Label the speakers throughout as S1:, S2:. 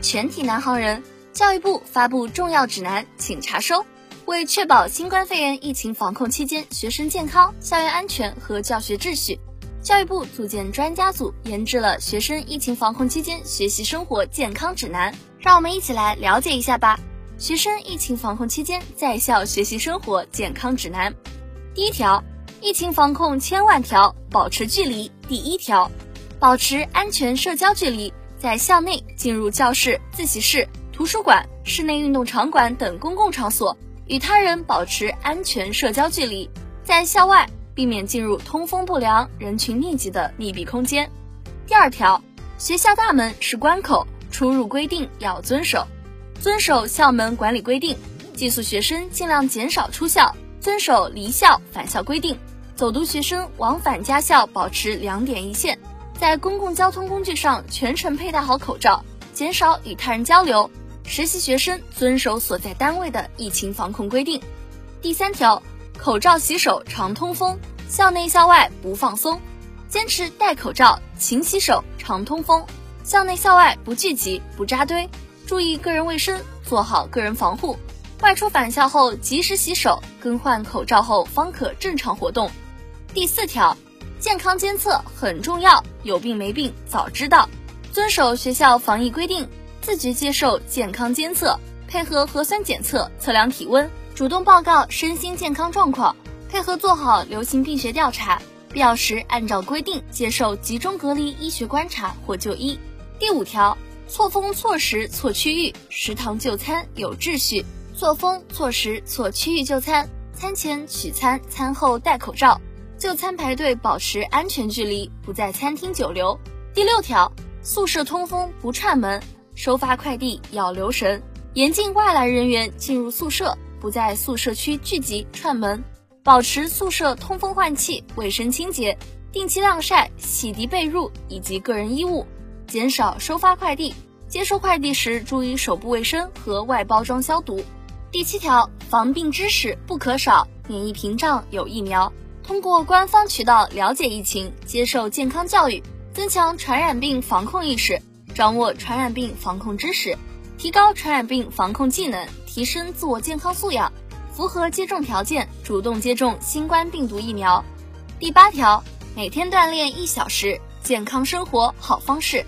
S1: 全体南航人，教育部发布重要指南，请查收。为确保新冠肺炎疫情防控期间学生健康、校园安全和教学秩序，教育部组建专家组研制了《学生疫情防控期间学习生活健康指南》。让我们一起来了解一下吧。学生疫情防控期间在校学习生活健康指南，第一条，疫情防控千万条，保持距离。第一条，保持安全社交距离，在校内进入教室、自习室、图书馆、室内运动场馆等公共场所。与他人保持安全社交距离，在校外避免进入通风不良、人群密集的密闭空间。第二条，学校大门是关口，出入规定要遵守，遵守校门管理规定。寄宿学生尽量减少出校，遵守离校返校规定。走读学生往返家校保持两点一线，在公共交通工具上全程佩戴好口罩，减少与他人交流。实习学生遵守所在单位的疫情防控规定。第三条，口罩洗手常通风，校内校外不放松，坚持戴口罩、勤洗手、常通风，校内校外不聚集、不扎堆，注意个人卫生，做好个人防护。外出返校后及时洗手、更换口罩后方可正常活动。第四条，健康监测很重要，有病没病早知道，遵守学校防疫规定。自觉接受健康监测，配合核酸检测测量体温，主动报告身心健康状况，配合做好流行病学调查，必要时按照规定接受集中隔离医学观察或就医。第五条，错峰错时错区域，食堂就餐有秩序。错峰错时错区域就餐，餐前取餐，餐后戴口罩，就餐排队保持安全距离，不在餐厅久留。第六条，宿舍通风不串门。收发快递要留神，严禁外来人员进入宿舍，不在宿舍区聚集串门，保持宿舍通风换气、卫生清洁，定期晾晒、洗涤被褥以及个人衣物，减少收发快递。接收快递时注意手部卫生和外包装消毒。第七条，防病知识不可少，免疫屏障有疫苗，通过官方渠道了解疫情，接受健康教育，增强传染病防控意识。掌握传染病防控知识，提高传染病防控技能，提升自我健康素养，符合接种条件，主动接种新冠病毒疫苗。第八条，每天锻炼一小时，健康生活好方式。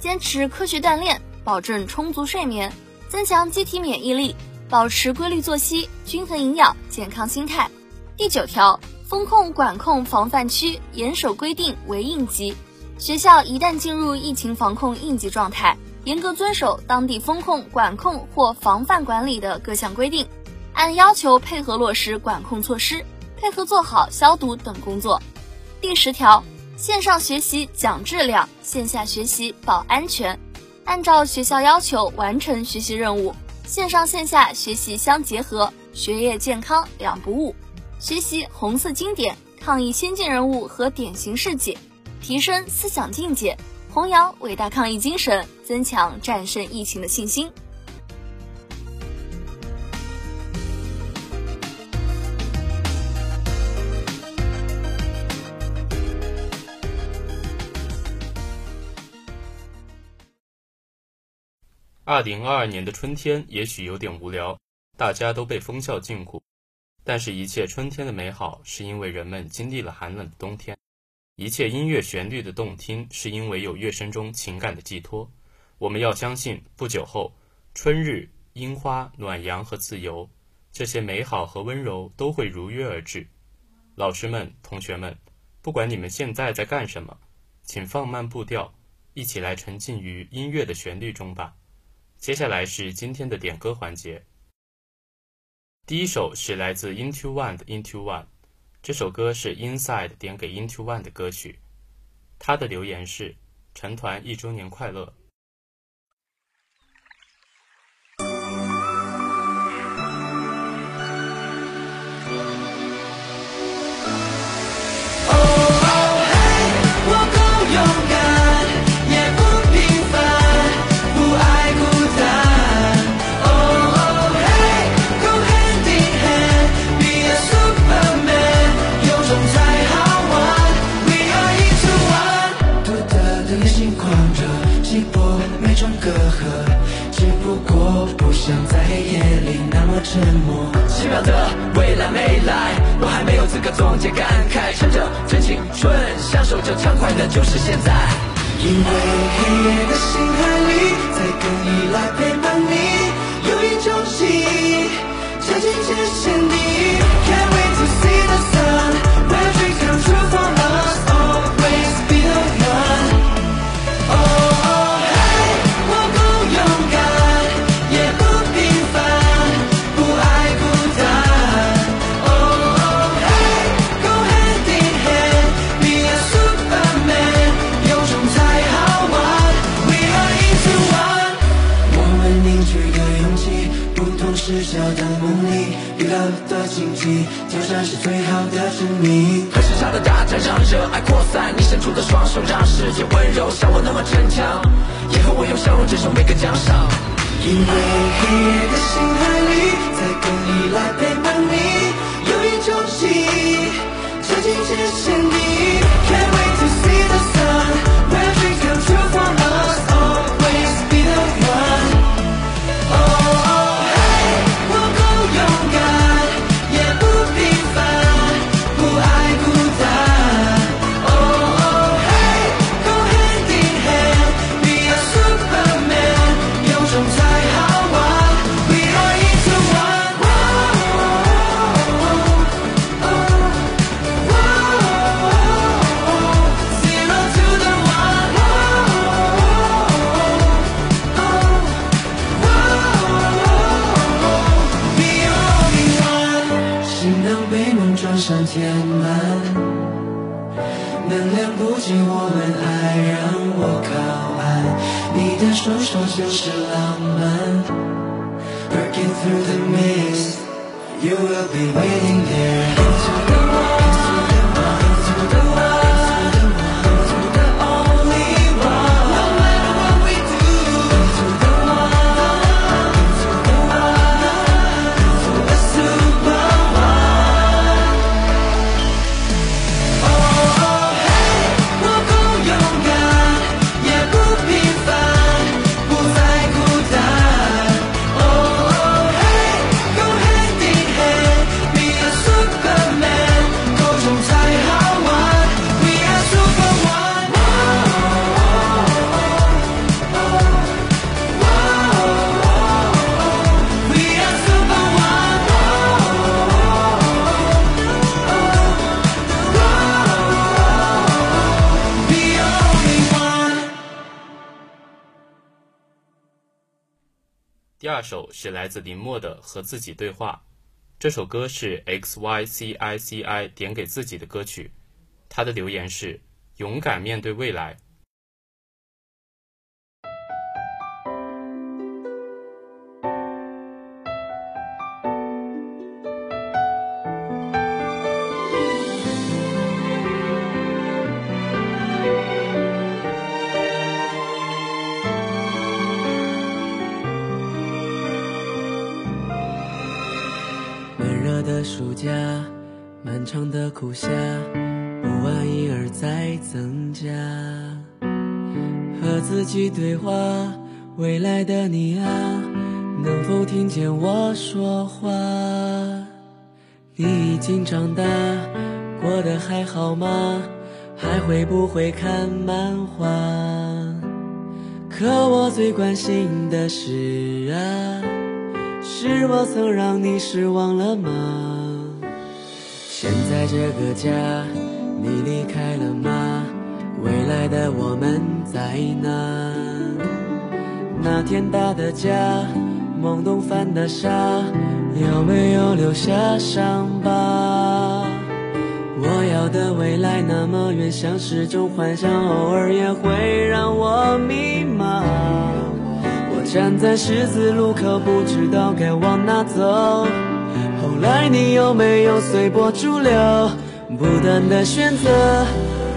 S1: 坚持科学锻炼，保证充足睡眠，增强机体免疫力，保持规律作息，均衡营养，健康心态。第九条，风控管控防范区，严守规定为应急。学校一旦进入疫情防控应急状态，严格遵守当地风控、管控或防范管理的各项规定，按要求配合落实管控措施，配合做好消毒等工作。第十条，线上学习讲质量，线下学习保安全，按照学校要求完成学习任务，线上线下学习相结合，学业健康两不误，学习红色经典、抗疫先进人物和典型事迹。提升思想境界，弘扬伟大抗疫精神，增强战胜疫情的信心。
S2: 二零二二年的春天也许有点无聊，大家都被封校禁锢，但是，一切春天的美好，是因为人们经历了寒冷的冬天。一切音乐旋律的动听，是因为有乐声中情感的寄托。我们要相信，不久后，春日、樱花、暖阳和自由，这些美好和温柔都会如约而至。老师们、同学们，不管你们现在在干什么，请放慢步调，一起来沉浸于音乐的旋律中吧。接下来是今天的点歌环节。第一首是来自 Into One 的 Into One。这首歌是 Inside 点给 Into One 的歌曲，他的留言是：成团一周年快乐。
S3: 接近界限你。在，你伸出的双手，让世界温柔，像我那么逞强，也和我用笑容接受每个奖赏。因为黑夜的星海里，在更依赖陪伴你，有一种记忆，接近界限地。Can't wait to see the sun,
S4: 第二首是来自林默的《和自己对话》，这首歌是 X Y C I C I 点给自己的歌曲。他的留言是：勇敢面对未来。
S3: 长的苦夏，不安因而在增加。和自己对话，未来的你啊，能否听见我说话？你已经长大，过得还好吗？还会不会看漫画？可我最关心的是啊。是我曾让你失望了吗？在这个家，你离开了吗？未来的我们在哪？那天打的架，懵懂犯的傻，有没有留下伤疤？我要的未来那么远，像是种幻想，偶尔也会让我迷茫。我站在十字路口，不知道该往哪走。后来你有没有随波逐流？不断的选择，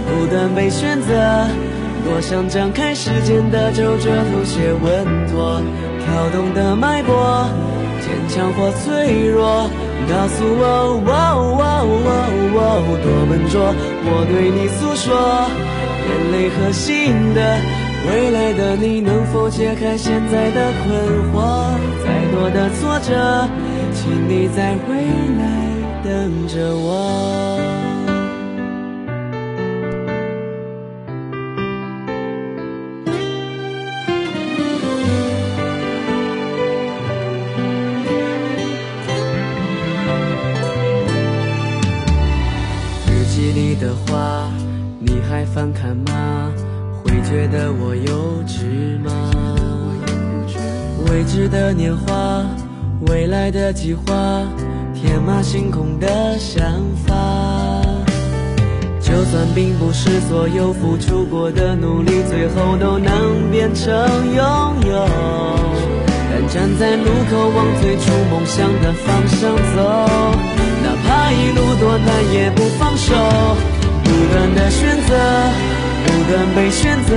S3: 不断被选择。多想张开时间的皱褶，吐血稳妥，跳动的脉搏，坚强或脆弱。告诉我，多笨拙。我对你诉说，眼泪和心的。未来的你能否解开现在的困惑？再
S5: 多的挫折，请你在未来等着我。日记里的话，你还翻看吗？会觉得我幼稚吗？未知的年华，未来的计划，天马行空的想法。就算并不是所有付出过的努力，最后都能变成拥有。但站在路口，往最初梦想的方向走，哪怕一路多难，也不放手。不断的选择，不断被选择，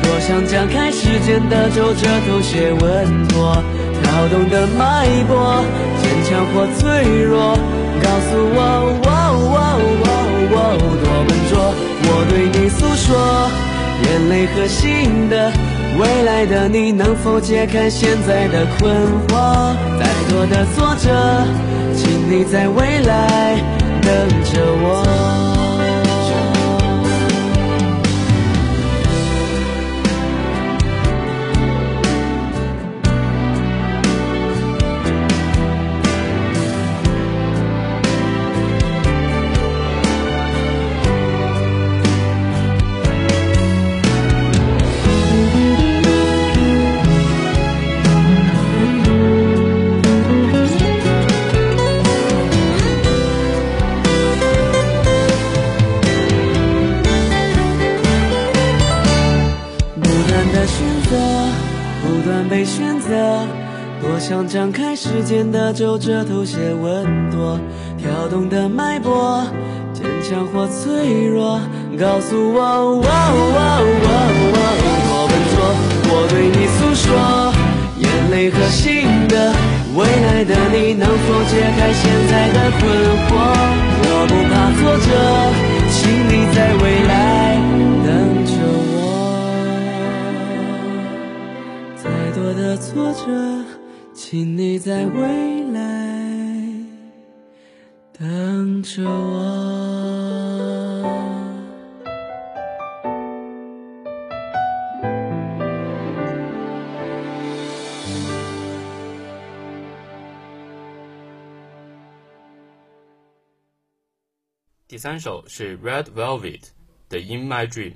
S5: 多想将开时间的皱褶头些稳妥，跳动的脉搏，坚强或脆弱，告诉我，多笨拙。我对你诉说，眼泪和心的，未来的你能否解开现在的困惑？再多的挫折，请你在未来等着我。时间的皱褶，头些稳妥，跳动的脉搏，坚强或脆弱，告诉我，多笨拙。我对你诉说，眼泪和心的，未来的你能否解开现在的困惑？我不怕挫折，请你在未来等着我。再多的挫折，请你在未来等着我。
S2: 第三首是 Red Velvet 的《In My Dreams》，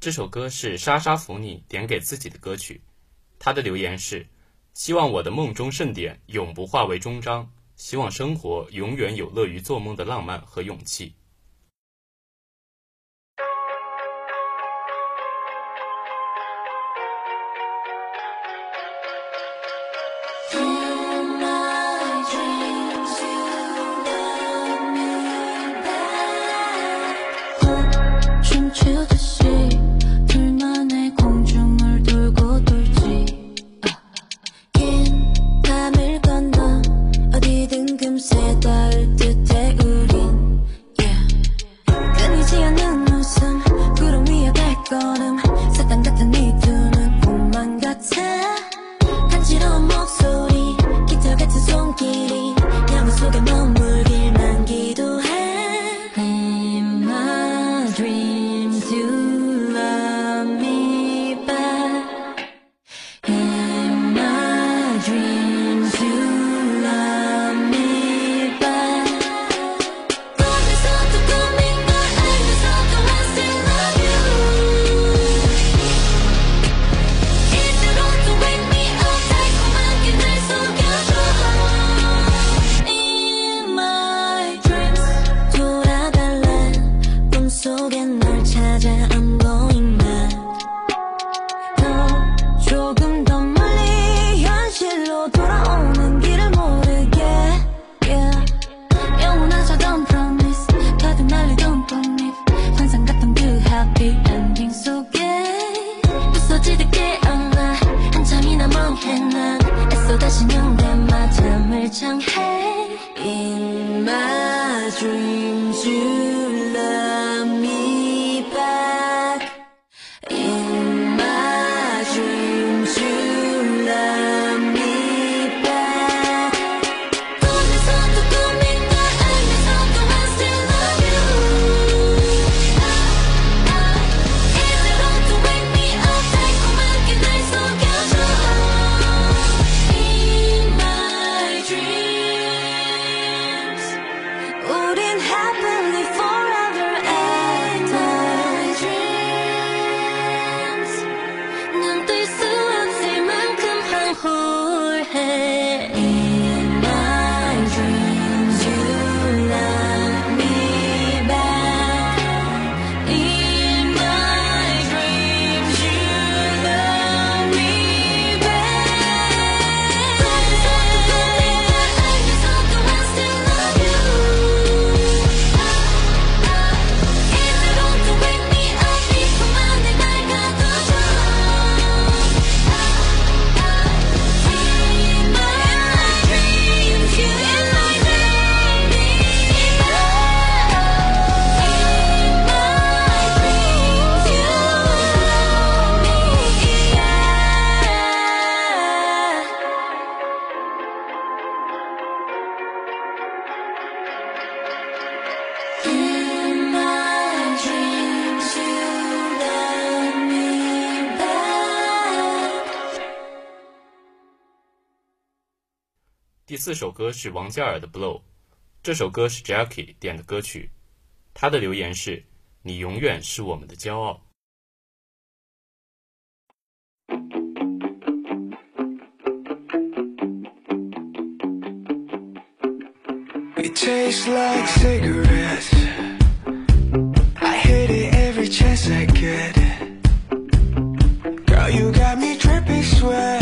S2: 这首歌是莎莎福尼点给自己的歌曲。她的留言是：希望我的梦中盛典永不化为终章，希望生活永远有乐于做梦的浪漫和勇气。
S6: In my dream
S4: 第四首歌是王嘉尔的《Blow》，这首歌是 Jackie 点的歌曲，他的留言是：“你永远是我们的骄傲。”
S3: You taste like cigarettes. I hit it every chance I get. Girl, you got me dripping sweat.